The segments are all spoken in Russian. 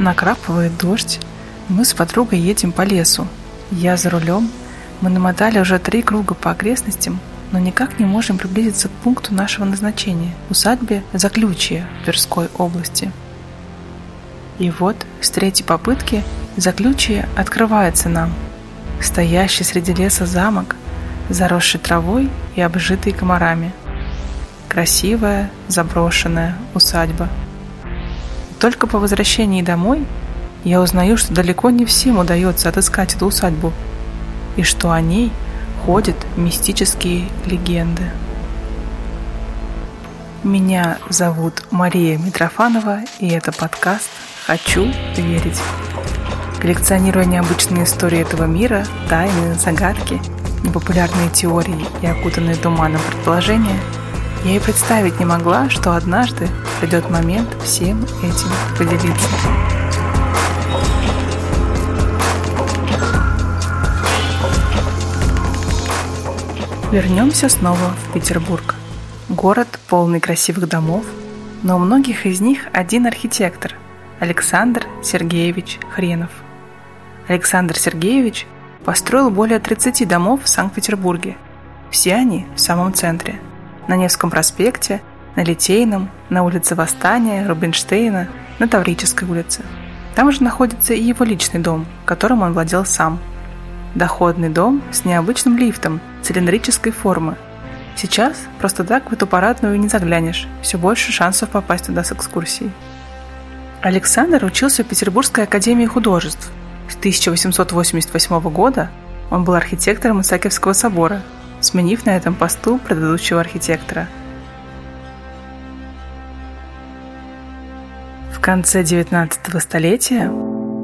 Накрапывает дождь. Мы с подругой едем по лесу. Я за рулем. Мы намотали уже три круга по окрестностям, но никак не можем приблизиться к пункту нашего назначения – усадьбе Заключье Тверской области. И вот с третьей попытки Заключье открывается нам. Стоящий среди леса замок, заросший травой и обжитый комарами. Красивая, заброшенная усадьба – только по возвращении домой я узнаю, что далеко не всем удается отыскать эту усадьбу, и что о ней ходят мистические легенды. Меня зовут Мария Митрофанова, и это подкаст «Хочу верить». Коллекционируя необычные истории этого мира, тайны, загадки, непопулярные теории и окутанные туманом предположения – я и представить не могла, что однажды придет момент всем этим поделиться. Вернемся снова в Петербург. Город полный красивых домов, но у многих из них один архитектор – Александр Сергеевич Хренов. Александр Сергеевич построил более 30 домов в Санкт-Петербурге. Все они в самом центре – на Невском проспекте, на Литейном, на улице Восстания, Рубинштейна, на Таврической улице. Там же находится и его личный дом, которым он владел сам. Доходный дом с необычным лифтом цилиндрической формы. Сейчас просто так в эту парадную не заглянешь, все больше шансов попасть туда с экскурсией. Александр учился в Петербургской академии художеств. С 1888 года он был архитектором Исаакиевского собора – сменив на этом посту предыдущего архитектора. В конце 19 столетия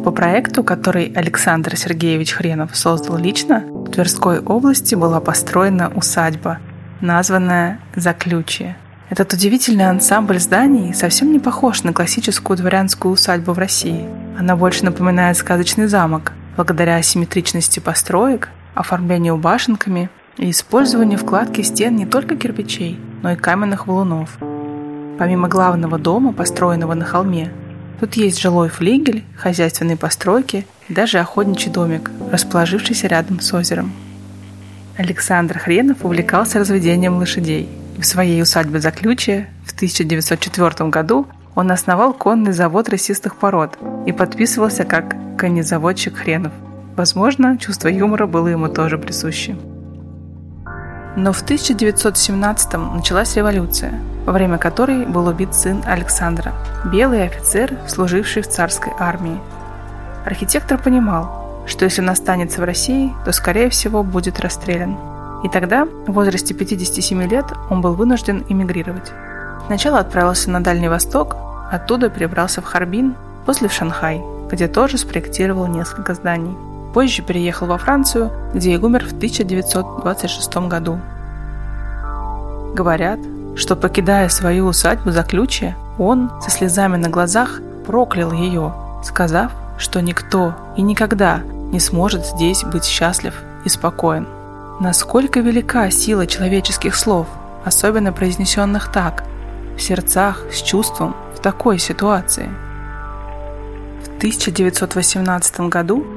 по проекту, который Александр Сергеевич Хренов создал лично, в Тверской области была построена усадьба, названная «Заключие». Этот удивительный ансамбль зданий совсем не похож на классическую дворянскую усадьбу в России. Она больше напоминает сказочный замок, благодаря асимметричности построек, оформлению башенками и использованию вкладки стен не только кирпичей, но и каменных валунов. Помимо главного дома, построенного на холме, тут есть жилой флигель, хозяйственные постройки и даже охотничий домик, расположившийся рядом с озером. Александр Хренов увлекался разведением лошадей. И в своей усадьбе Заключия в 1904 году он основал конный завод рысистых пород и подписывался как конезаводчик Хренов. Возможно, чувство юмора было ему тоже присуще. Но в 1917-м началась революция, во время которой был убит сын Александра, белый офицер, служивший в царской армии. Архитектор понимал, что если он останется в России, то, скорее всего, будет расстрелян. И тогда, в возрасте 57 лет, он был вынужден эмигрировать. Сначала отправился на Дальний Восток, оттуда перебрался в Харбин, после в Шанхай, где тоже спроектировал несколько зданий. Позже переехал во Францию, где и умер в 1926 году. Говорят, что покидая свою усадьбу за ключи, он со слезами на глазах проклял ее, сказав, что никто и никогда не сможет здесь быть счастлив и спокоен. Насколько велика сила человеческих слов, особенно произнесенных так, в сердцах, с чувством, в такой ситуации. В 1918 году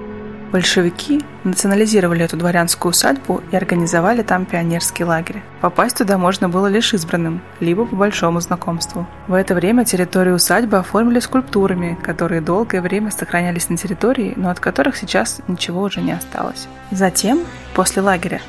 Большевики национализировали эту дворянскую усадьбу и организовали там пионерский лагерь. Попасть туда можно было лишь избранным, либо по большому знакомству. В это время территорию усадьбы оформили скульптурами, которые долгое время сохранялись на территории, но от которых сейчас ничего уже не осталось. Затем, после лагеря,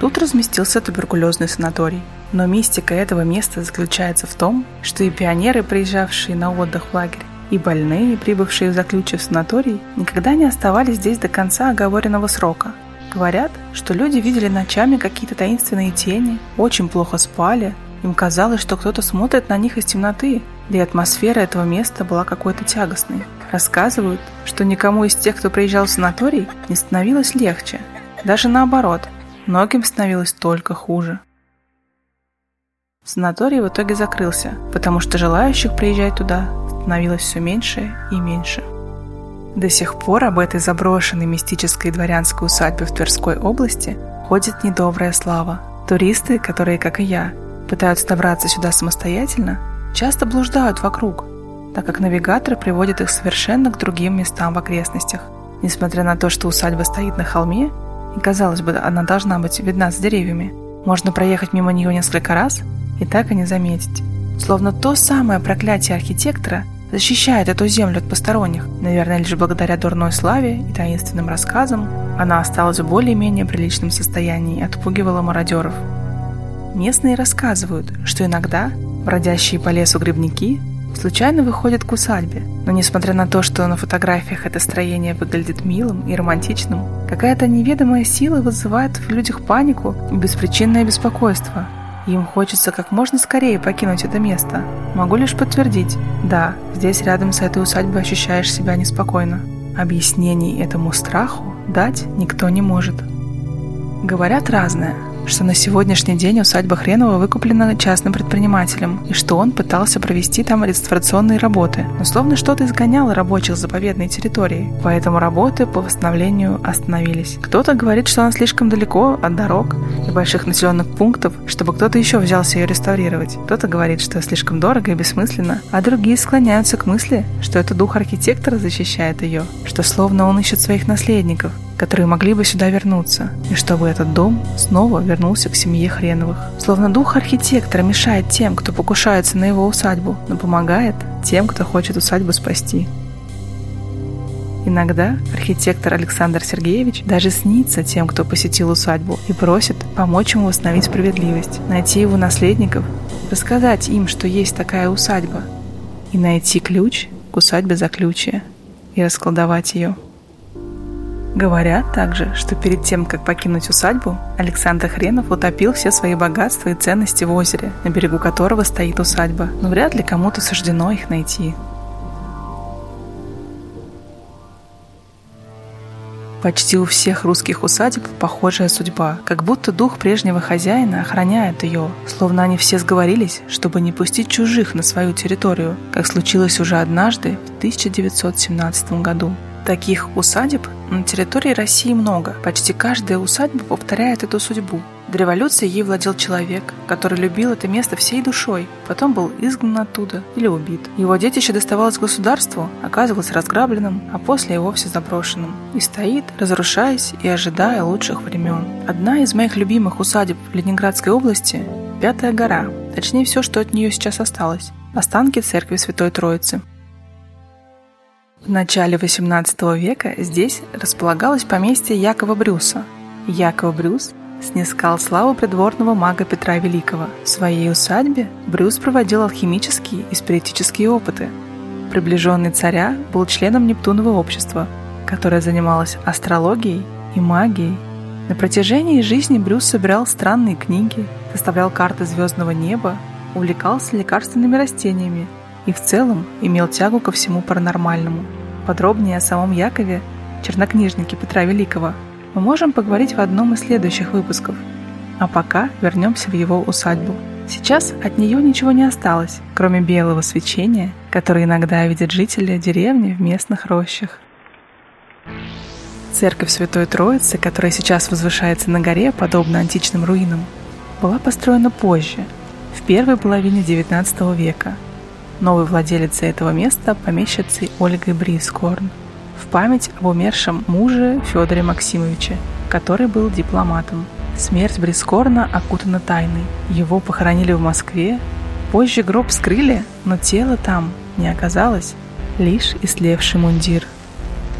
тут разместился туберкулезный санаторий. Но мистика этого места заключается в том, что и пионеры, приезжавшие на отдых в лагерь, и больные, прибывшие в заключив санаторий, никогда не оставались здесь до конца оговоренного срока. Говорят, что люди видели ночами какие-то таинственные тени, очень плохо спали, им казалось, что кто-то смотрит на них из темноты, да и атмосфера этого места была какой-то тягостной. Рассказывают, что никому из тех, кто приезжал в санаторий, не становилось легче. Даже наоборот, многим становилось только хуже. Санаторий в итоге закрылся, потому что желающих приезжать туда становилось все меньше и меньше. До сих пор об этой заброшенной мистической дворянской усадьбе в Тверской области ходит недобрая слава. Туристы, которые, как и я, пытаются добраться сюда самостоятельно, часто блуждают вокруг. так как навигатор приводит их совершенно к другим местам в окрестностях. Несмотря на то, что усадьба стоит на холме, и казалось бы, она должна быть видна с деревьями, можно проехать мимо нее несколько раз и так и не заметить. Словно то самое проклятие архитектора защищает эту землю от посторонних. Наверное, лишь благодаря дурной славе и таинственным рассказам она осталась в более-менее приличном состоянии и отпугивала мародеров. Местные рассказывают, что иногда бродящие по лесу грибники случайно выходят к усадьбе, но несмотря на то, что на фотографиях это строение выглядит милым и романтичным, какая-то неведомая сила вызывает в людях панику и беспричинное беспокойство – им хочется как можно скорее покинуть это место. Могу лишь подтвердить, да, здесь рядом с этой усадьбой ощущаешь себя неспокойно. Объяснений этому страху дать никто не может. Говорят разное, что на сегодняшний день усадьба Хренова выкуплена частным предпринимателем, и что он пытался провести там реставрационные работы, но словно что-то изгоняло рабочих с заповедной территории, поэтому работы по восстановлению остановились. Кто-то говорит, что она слишком далеко от дорог и больших населенных пунктов, чтобы кто-то еще взялся ее реставрировать. Кто-то говорит, что слишком дорого и бессмысленно, а другие склоняются к мысли, что это дух архитектора защищает ее, что словно он ищет своих наследников, которые могли бы сюда вернуться, и чтобы этот дом снова вернулся к семье Хреновых. Словно дух архитектора мешает тем, кто покушается на его усадьбу, но помогает тем, кто хочет усадьбу спасти. Иногда архитектор Александр Сергеевич даже снится тем, кто посетил усадьбу, и просит помочь ему восстановить справедливость, найти его наследников, рассказать им, что есть такая усадьба, и найти ключ к усадьбе заключия и расколдовать ее. Говорят также, что перед тем, как покинуть усадьбу, Александр Хренов утопил все свои богатства и ценности в озере, на берегу которого стоит усадьба, но вряд ли кому-то суждено их найти. Почти у всех русских усадеб похожая судьба, как будто дух прежнего хозяина охраняет ее, словно они все сговорились, чтобы не пустить чужих на свою территорию, как случилось уже однажды в 1917 году. Таких усадеб на территории России много. Почти каждая усадьба повторяет эту судьбу. До революции ей владел человек, который любил это место всей душой, потом был изгнан оттуда или убит. Его детище доставалось государству, оказывалось разграбленным, а после и вовсе заброшенным. И стоит, разрушаясь и ожидая лучших времен. Одна из моих любимых усадеб в Ленинградской области – Пятая гора, точнее все, что от нее сейчас осталось – останки церкви Святой Троицы. В начале XVIII века здесь располагалось поместье Якова Брюса. Яков Брюс снискал славу придворного мага Петра Великого. В своей усадьбе Брюс проводил алхимические и спиритические опыты. Приближенный царя был членом Нептунова общества, которое занималось астрологией и магией. На протяжении жизни Брюс собирал странные книги, составлял карты звездного неба, увлекался лекарственными растениями – и в целом имел тягу ко всему паранормальному. Подробнее о самом Якове, чернокнижнике Петра Великого, мы можем поговорить в одном из следующих выпусков. А пока вернемся в его усадьбу. Сейчас от нее ничего не осталось, кроме белого свечения, которое иногда видят жители деревни в местных рощах. Церковь Святой Троицы, которая сейчас возвышается на горе, подобно античным руинам, была построена позже, в первой половине XIX века – новой владелицей этого места помещицей Ольгой Брискорн в память об умершем муже Федоре Максимовиче, который был дипломатом. Смерть Брискорна окутана тайной. Его похоронили в Москве. Позже гроб скрыли, но тело там не оказалось, лишь истлевший мундир.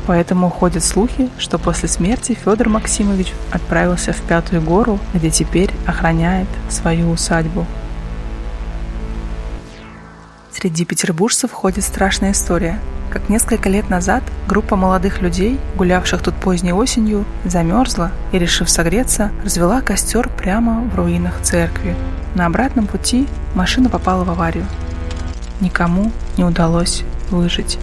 Поэтому ходят слухи, что после смерти Федор Максимович отправился в Пятую гору, где теперь охраняет свою усадьбу. Среди петербуржцев ходит страшная история. Как несколько лет назад группа молодых людей, гулявших тут поздней осенью, замерзла и, решив согреться, развела костер прямо в руинах церкви. На обратном пути машина попала в аварию. Никому не удалось выжить.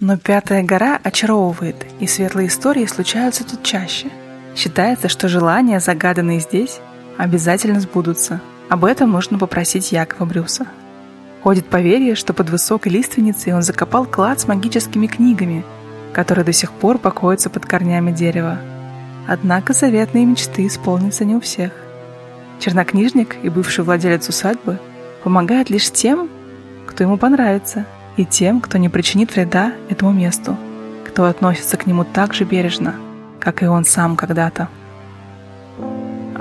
Но Пятая гора очаровывает, и светлые истории случаются тут чаще. Считается, что желания, загаданные здесь, обязательно сбудутся. Об этом нужно попросить Якова Брюса. Ходит поверье, что под высокой лиственницей он закопал клад с магическими книгами, которые до сих пор покоятся под корнями дерева. Однако заветные мечты исполнятся не у всех. Чернокнижник и бывший владелец усадьбы помогает лишь тем, кто ему понравится, и тем, кто не причинит вреда этому месту, кто относится к нему так же бережно, как и он сам когда-то.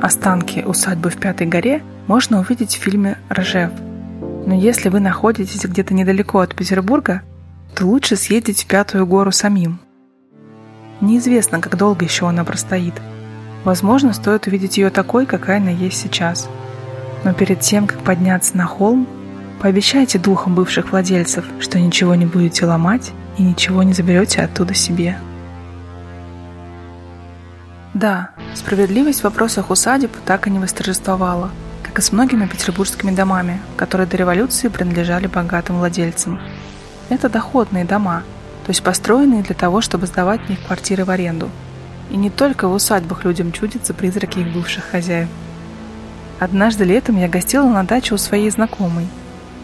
Останки усадьбы в Пятой горе можно увидеть в фильме «Ржев». Но если вы находитесь где-то недалеко от Петербурга, то лучше съездить в Пятую гору самим. Неизвестно, как долго еще она простоит. Возможно, стоит увидеть ее такой, какая она есть сейчас. Но перед тем, как подняться на холм, пообещайте духам бывших владельцев, что ничего не будете ломать и ничего не заберете оттуда себе. Да, справедливость в вопросах усадеб так и не восторжествовала, как и с многими петербургскими домами, которые до революции принадлежали богатым владельцам. Это доходные дома, то есть построенные для того, чтобы сдавать в них квартиры в аренду. И не только в усадьбах людям чудятся призраки их бывших хозяев. Однажды летом я гостила на даче у своей знакомой,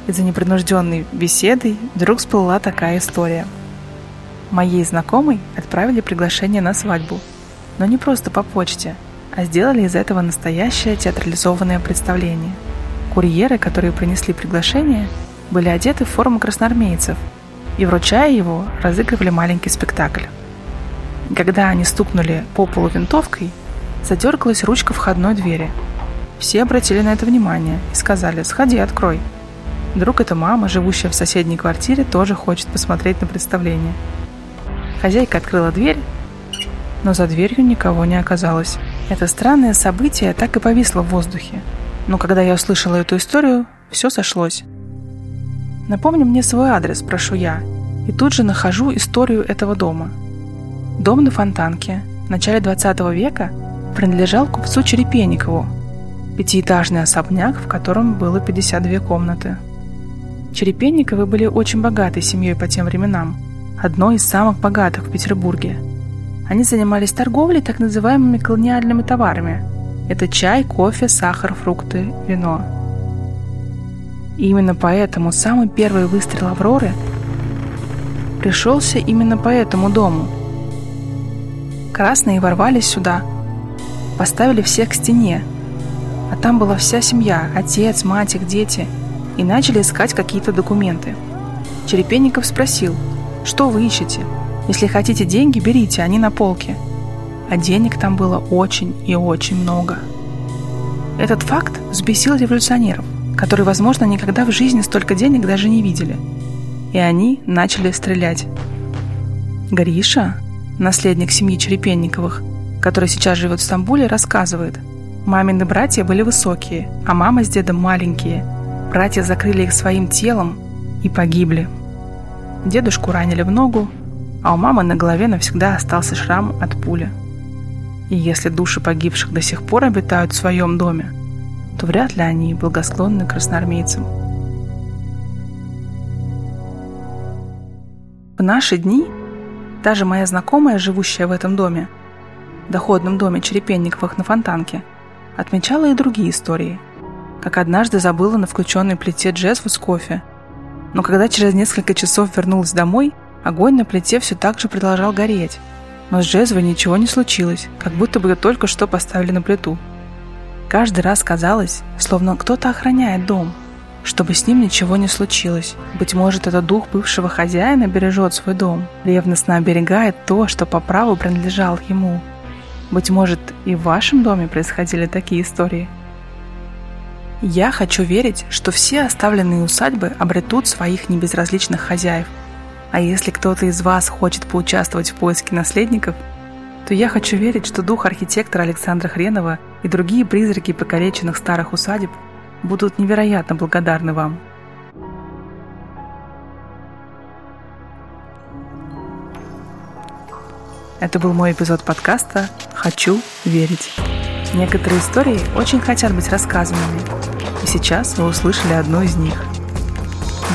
и за непринужденной беседой вдруг всплыла такая история. Моей знакомой отправили приглашение на свадьбу – но не просто по почте, а сделали из этого настоящее театрализованное представление. Курьеры, которые принесли приглашение, были одеты в форму красноармейцев и, вручая его, разыгрывали маленький спектакль. Когда они стукнули по полу винтовкой, задергалась ручка входной двери. Все обратили на это внимание и сказали «Сходи, открой». Вдруг эта мама, живущая в соседней квартире, тоже хочет посмотреть на представление. Хозяйка открыла дверь но за дверью никого не оказалось. Это странное событие так и повисло в воздухе. Но когда я услышала эту историю, все сошлось. Напомни мне свой адрес, прошу я, и тут же нахожу историю этого дома. Дом на Фонтанке в начале 20 века принадлежал купцу Черепенникову, пятиэтажный особняк, в котором было 52 комнаты. Черепенниковы были очень богатой семьей по тем временам, одной из самых богатых в Петербурге – они занимались торговлей так называемыми колониальными товарами. Это чай, кофе, сахар, фрукты, вино. И именно поэтому самый первый выстрел «Авроры» пришелся именно по этому дому. Красные ворвались сюда, поставили всех к стене, а там была вся семья, отец, мать, их дети, и начали искать какие-то документы. Черепенников спросил, что вы ищете? Если хотите деньги, берите, они на полке. А денег там было очень и очень много. Этот факт взбесил революционеров, которые, возможно, никогда в жизни столько денег даже не видели. И они начали стрелять. Гриша, наследник семьи Черепенниковых, который сейчас живет в Стамбуле, рассказывает. Мамины братья были высокие, а мама с дедом маленькие. Братья закрыли их своим телом и погибли. Дедушку ранили в ногу, а у мамы на голове навсегда остался шрам от пули. И если души погибших до сих пор обитают в своем доме, то вряд ли они благосклонны красноармейцам. В наши дни даже моя знакомая, живущая в этом доме, доходном доме Черепенниковых на Фонтанке, отмечала и другие истории. Как однажды забыла на включенной плите джезву с кофе, но когда через несколько часов вернулась домой – Огонь на плите все так же продолжал гореть, но с Джезвой ничего не случилось, как будто бы ее только что поставили на плиту. Каждый раз казалось, словно кто-то охраняет дом, чтобы с ним ничего не случилось. Быть может, этот дух бывшего хозяина бережет свой дом, ревностно оберегает то, что по праву принадлежало ему. Быть может, и в вашем доме происходили такие истории. Я хочу верить, что все оставленные усадьбы обретут своих небезразличных хозяев – а если кто-то из вас хочет поучаствовать в поиске наследников, то я хочу верить, что дух архитектора Александра Хренова и другие призраки покалеченных старых усадеб будут невероятно благодарны вам. Это был мой эпизод подкаста «Хочу верить». Некоторые истории очень хотят быть рассказанными, и сейчас вы услышали одну из них –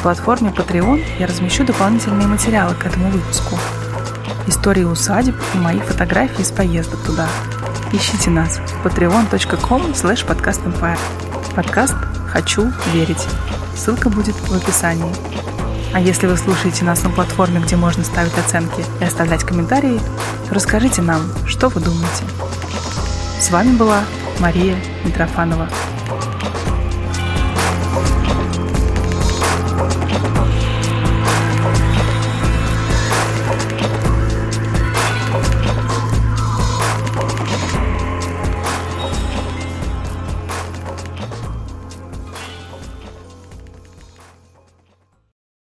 платформе Patreon я размещу дополнительные материалы к этому выпуску. Истории усадеб и мои фотографии из поездок туда. Ищите нас patreon.com slash podcastempire. Подкаст «Хочу верить». Ссылка будет в описании. А если вы слушаете нас на платформе, где можно ставить оценки и оставлять комментарии, то расскажите нам, что вы думаете. С вами была Мария Митрофанова.